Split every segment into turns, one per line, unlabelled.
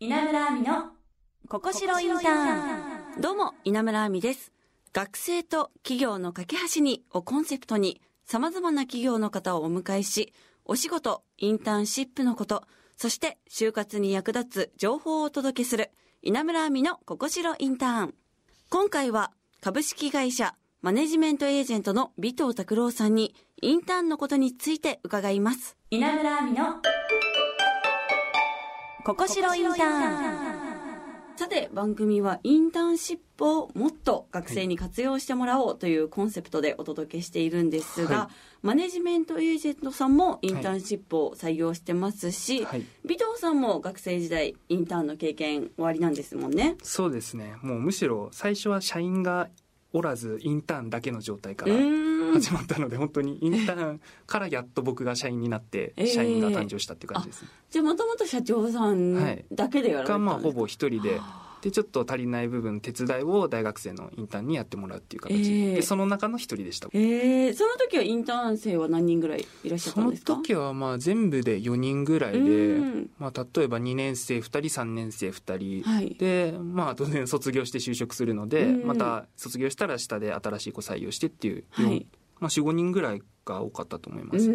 稲村亜美のここしろインターン
どうも、稲村亜美です。学生と企業の架け橋にをコンセプトに、様々な企業の方をお迎えし、お仕事、インターンシップのこと、そして就活に役立つ情報をお届けする、稲村亜美のここしろインターン。今回は、株式会社マネジメントエージェントの尾藤拓郎さんに、インターンのことについて伺います。
稲村亜美のここしろインターン。
さて番組はインターンシップをもっと学生に活用してもらおうというコンセプトでお届けしているんですが、
は
マネジメントエージェントさんもインターンシップを採用してますし、
はい。
尾藤さんも学生時代インターンの経験終わりなんですもんね。
そうですね。もうむしろ最初は社員がおらずインターンだけの状態か
う
ら始まったので本当にインターンからやっと僕が社員になって
えー。
社員が誕生したっていう感じですね、
じゃあもともと社長さん
はい
だけでやられてたんですか、
がまあほぼ一人で。でちょっと足りない部分手伝いを大学生のインターンにやってもらうっていう形、
えー。
でその中の一人でした。
えー、その時はインターン生は何人ぐらいいらっしゃっ
その
たんですか？
時はまあ全部で4人ぐらいで
うん、
まあ、例えば2年生2人3年生2人、
はい。
でまあ当然卒業して就職するので、
うん。
また卒業したら下で新しい子採用してっていう、
はい
まあ、45人ぐらいが多かったと思いま
う
す、
ー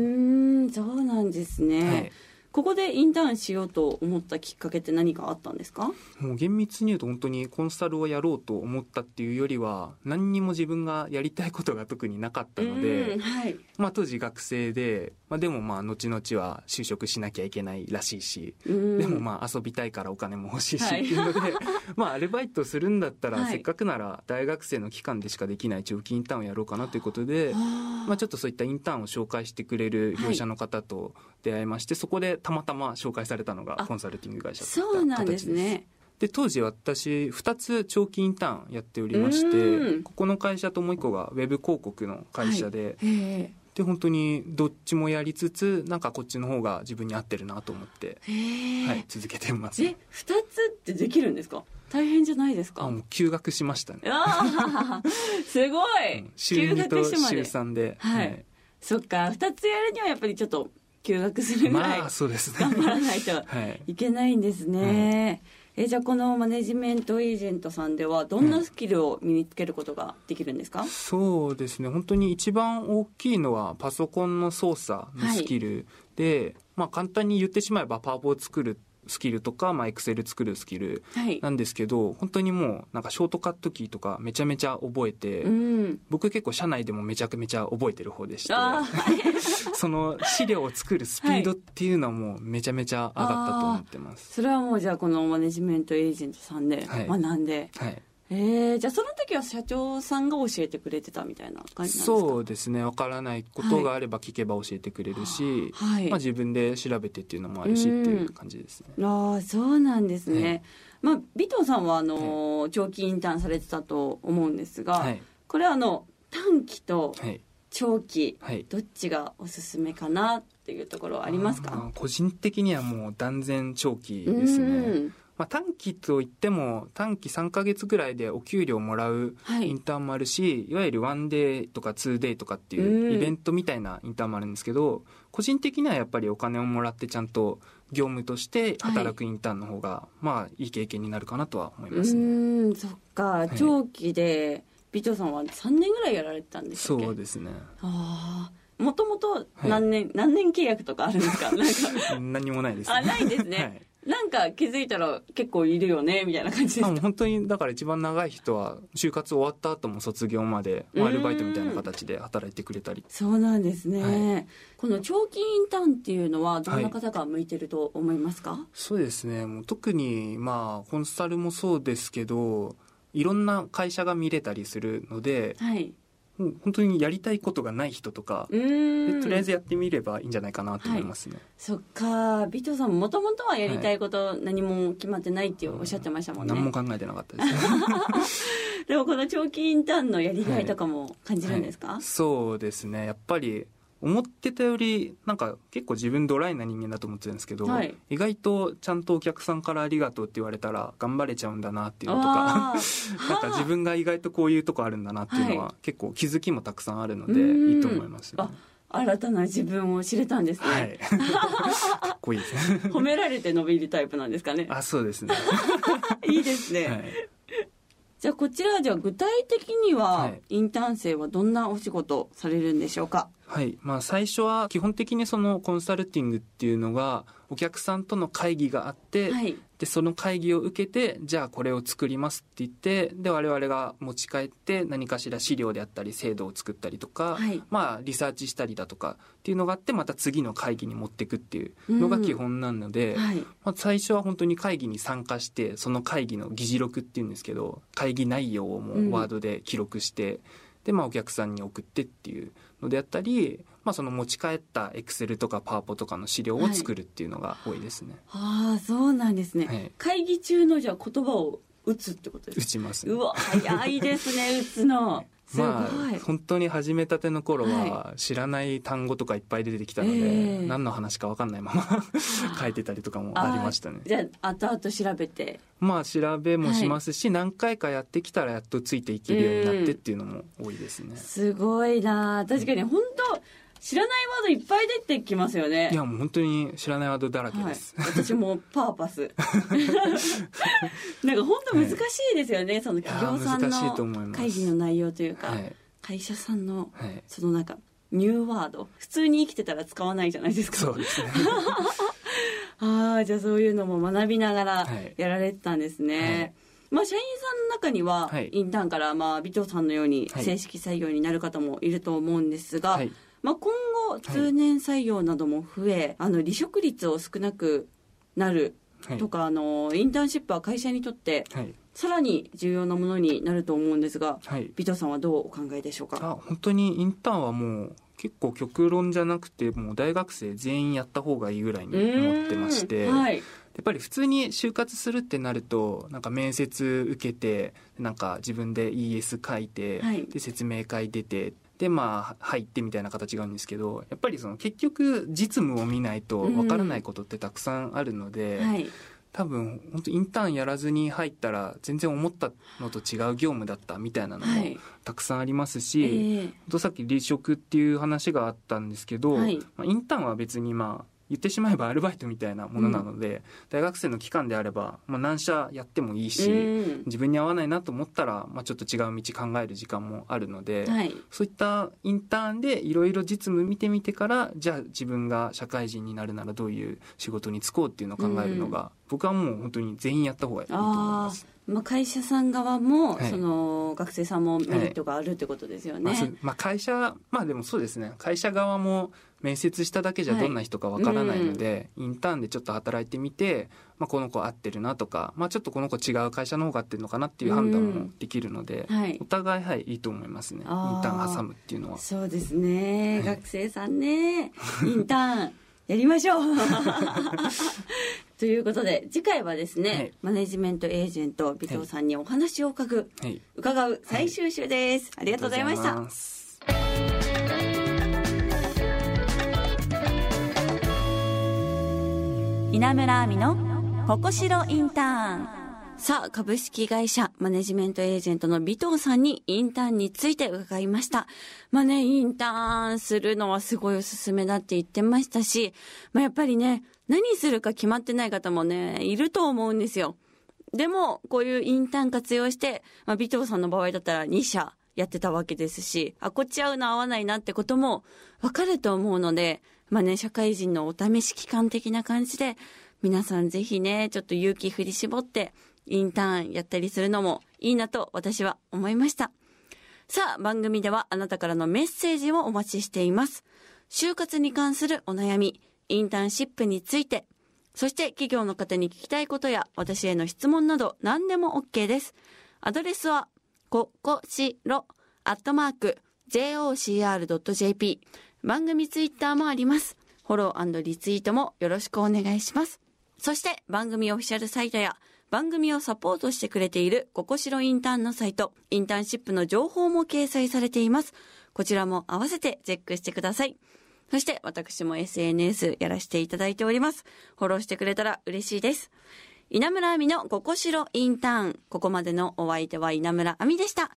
んそうなんですね、
はい、
ここでインターンしようと思ったきっかけって何かあったんですか？
もう厳密に言うと本当にコンサルをやろうと思ったっていうよりは何にも自分がやりたいことが特になかったの
う
で
ん、はい。
まあ、当時学生で、まあ、でもまあ後々は就職しなきゃいけないらしいし、
うん。
でもまあ遊びたいからお金も欲しいし
はい。
っていうので、まあアルバイトするんだったら
はい。
せっかくなら大学生の期間でしかできない長期インターンをやろうかなということで、まあちょっとそういったインターンを紹介してくれる業者の方と出会いまして、そこでたまたま紹介されたのが
あ
コンサルティング会社だった
そうなんです
形です。
ね
で当時私2つ長期インターンやっておりまし
うん。
てここの会社ともう一個がウェブ広告の会社で、
へ
で本当にどっちもやりつつなんかこっちの方が自分に合ってるなと思って、はい、続けてます。
え二つってできるんですか？大変じゃないですか？
あもう休学しましたね、
あー。すごい、
うん週2と週
休学してまで。
3で、
はい。そっか。二つやるにはやっぱりちょっと休学するぐらい
まあそうですね。
頑張らないと
はい。
いけないんですね、えじゃあこのマネジメントエージェントさんではどんなスキルを身につけることができるんですか、
そうですね。本当に一番大きいのはパソコンの操作のスキルで、まあ簡単に言ってしまえばパワポを作るスキルとか、まあ、エクセル作るスキル
はい。
なんですけど本当にもうなんかショートカットキーとかめちゃめちゃ覚えて、
うん。
僕結構社内でもめちゃくめちゃ覚えてる方でして
あ
その資料を作るスピードっていうのはもうめちゃめちゃ上がったと思ってます。
それはもうじゃあこのマネジメントエージェントさんで
はい。
学んで、
はい
えー、じゃあその時は社長さんが教えてくれてたみたいな感じなんですか？
そうですねわからないことがあれば聞けば教えてくれるし、
はい、
まあ、自分で調べてっていうのもあるしっていう感じですね。
ああそうなんですね、
はい
まあ尾藤さんはあの、長期インターンされてたと思うんですが、
はい。
これはあの短期と
はい。
長期、
はい。
どっちがおすすめかなっていうところはあります
あ
か
ー個人的にはもう断然長期
う
ですね。
ん
まあ、短期といっても短期3ヶ月ぐらいでお給料もらう
はい。
インターンもあるし、いわゆるワンデーとかツーデーとかって
うん。
いうイベントみたいなインターンもあるんですけど、個人的にはやっぱりお金をもらってちゃんと業務として働くインターンの方が、まあいい経験になるかなとは思いうますね。
んそっか。
い。
長期で尾藤さんは3年ぐらいやられてたんですか
そうですね。
ああもともと何年、何年契約とかあるんですか？なんか。
何もないです、ね。
あないんですね。
はい
なんか気づいたら結構いるよねみたいな感じですか？
本当にだから一番長い人は就活終わった後も卒業までまあアルバイトみたいな形で働いてくれたり。
そうなんですね、
は
この長期インターンっていうのはどんな方が向いてると思いますか、
そうですね。もう特にまあコンサルもそうですけどいろんな会社が見れたりするので
はい
もう本当にやりたいことがない人とかとりあえずやってみればいいんじゃないかなと思いますね、
そっか。尾藤さんもともとはやりたいこと何も決まってないっておっしゃってましたもんね、
何も考えてなかったですね。
でもこの長期インターンのやりがいとかも感じるんですか、
そうですね。やっぱり思ってたよりなんか結構自分ドライな人間だと思ってるんですけど、
はい。
意外とちゃんとお客さんからありがとうって言われたら頑張れちゃうんだなっていうのとか なんか自分が意外とこういうとこあるんだなっていうの
は
は結構気づきもたくさんあるので
うん。
いいと思います、ね。
あ新たな自分を知れたんですね、
はい。かっこいいです。ね
褒められて伸びるタイプなんですかね。
あそうですね。
いいですね、
はい。
じゃあこちらはじゃあ具体的には、
はい。
インターン生はどんなお仕事されるんでしょうか？
はい。まあ、最初は基本的にそのコンサルティングっていうのがお客さんとの会議があって、
はい。
でその会議を受けてじゃあこれを作りますって言ってで我々が持ち帰って何かしら資料であったり制度を作ったりとか、
はい。
まあ、リサーチしたりだとかっていうのがあってまた次の会議に持っていくっていうのが基本なので、
はい。
まあ、最初は本当に会議に参加してその会議の議事録っていうんですけど会議内容をも
うん。
うワードで記録して、でまあお客さんに送ってっていうのであったり、まあ、その持ち帰ったエクセルとかパワポとかの資料を作るっていうのが多いですね。
ああそうなんですね、
はい。
会議中のじゃあ言葉を打つってことです
打ちますね。
うわ早いですね打つの
まあ、本当に始めたての頃は知らない単語とかいっぱい出てきたので、
ええ。
何の話か分かんないまま 書いてたりとかもありましたね。
じゃあ後々調べて。
まあ調べもしますし、何回かやってきたらやっとついていけるようになってっていうのも多いですね、
すごいな確かに本当知らないワードいっぱい出てきますよね。
いやもう本当に知らないワードだらけ
はい。
です、、
私もパーパス。なんか本当難しいですよね、その企業さんの会議の内容というか、
はい。
会社さんの
はい。
そのなんかニューワード。普通に生きてたら使わないじゃないですか。
そうですね。
ああじゃあそういうのも学びながら
はい。
やられてたんですね、
はい。
まあ社員さんの中には、
はい。
インターンからまあ尾藤さんのように
はい。
正式採用になる方もいると思うんですが、
はい
まあ、今後通年採用なども増え、あの離職率を少なくなる
はい。
とか、あのインターンシップは会社にとって
はい。
さらに重要なものになると思うんですが
はい。
尾藤さんはどうお考えでしょうか？
あ本当にインターンはもう結構極論じゃなくてもう大学生全員やった方がいいぐらいに思ってまして、
はい。
やっぱり普通に就活するってなるとなんか面接受けてなんか自分で ES 書いて、
はい。
で説明会出てでまあ入ってみたいな形があるんですけどやっぱりその結局実務を見ないとわからないことってたくさんあるので、
はい。
多分本当インターンやらずに入ったら全然思ったのと違う業務だったみたいなのも
はい。
たくさんあります
え
し、
ー
本当さっき離職っていう話があったんですけど、
はい。
まあ、インターンは別にまあ言ってしまえばアルバイトみたいなものなので、大学生の期間であれば、まあ、何社やってもいいし、
うん。
自分に合わないなと思ったら、まあ、ちょっと違う道考える時間もあるので、
はい。
そういったインターンでいろいろ実務見てみてからじゃあ自分が社会人になるならどういう仕事に就こうっていうのを考えるのが、僕はもう本当に全員やった方がいいと思いま
あ
す。
ーまあ、会社さん側も、
はい。
その学生さんもメリットがあるってことですよね、
まあそうまあ、会社まあでもそうですね。会社側も面接しただけじゃどんな人かわからないので、インターンでちょっと働いてみて、まあ、この子合ってるなとか、まあ、ちょっとこの子違う会社の方が合ってるのかなっていう判断もできるので、
はい。
お互いはいいいと思いますね。インタ
あー
ーン挟むっていうのは。
そうですね、
はい。
学生さんね。インターンやりましょう。ということで次回はですね、
はい。
マネジメントエージェント尾藤さんにお話を伺う、
はい。
伺う最終週です、ありがとうございました
稲村亜美のここしろインターン
さあ、株式会社マネジメントエージェントの尾藤さんにインターンについて伺いました。まあね、インターンするのはすごいおすすめだって言ってましたし、まあやっぱりね、何するか決まってない方もね、いると思うんですよ。でも、こういうインターン活用して、まあ、尾藤さんの場合だったら2社やってたわけですし、あ、こっち合うの合わないなってこともわかると思うので、まあね、社会人のお試し期間的な感じで、皆さんぜひね、ちょっと勇気振り絞って、インターンやったりするのもいいなと私は思いました。さあ、番組ではあなたからのメッセージをお待ちしています。就活に関するお悩み、インターンシップについて、そして企業の方に聞きたいことや私への質問など何でも OK です。アドレスは、ここしろ、アットマーク、jocr.jp。番組ツイッターもあります。フォローリツイートもよろしくお願いします。そして番組オフィシャルサイトや番組をサポートしてくれているココシロインターンのサイト、インターンシップの情報も掲載されています。こちらも合わせてチェックしてください。そして私も SNS やらせていただいております。フォローしてくれたら嬉しいです。稲村亜美のココシロインターン。ここまでのお相手は稲村亜美でした。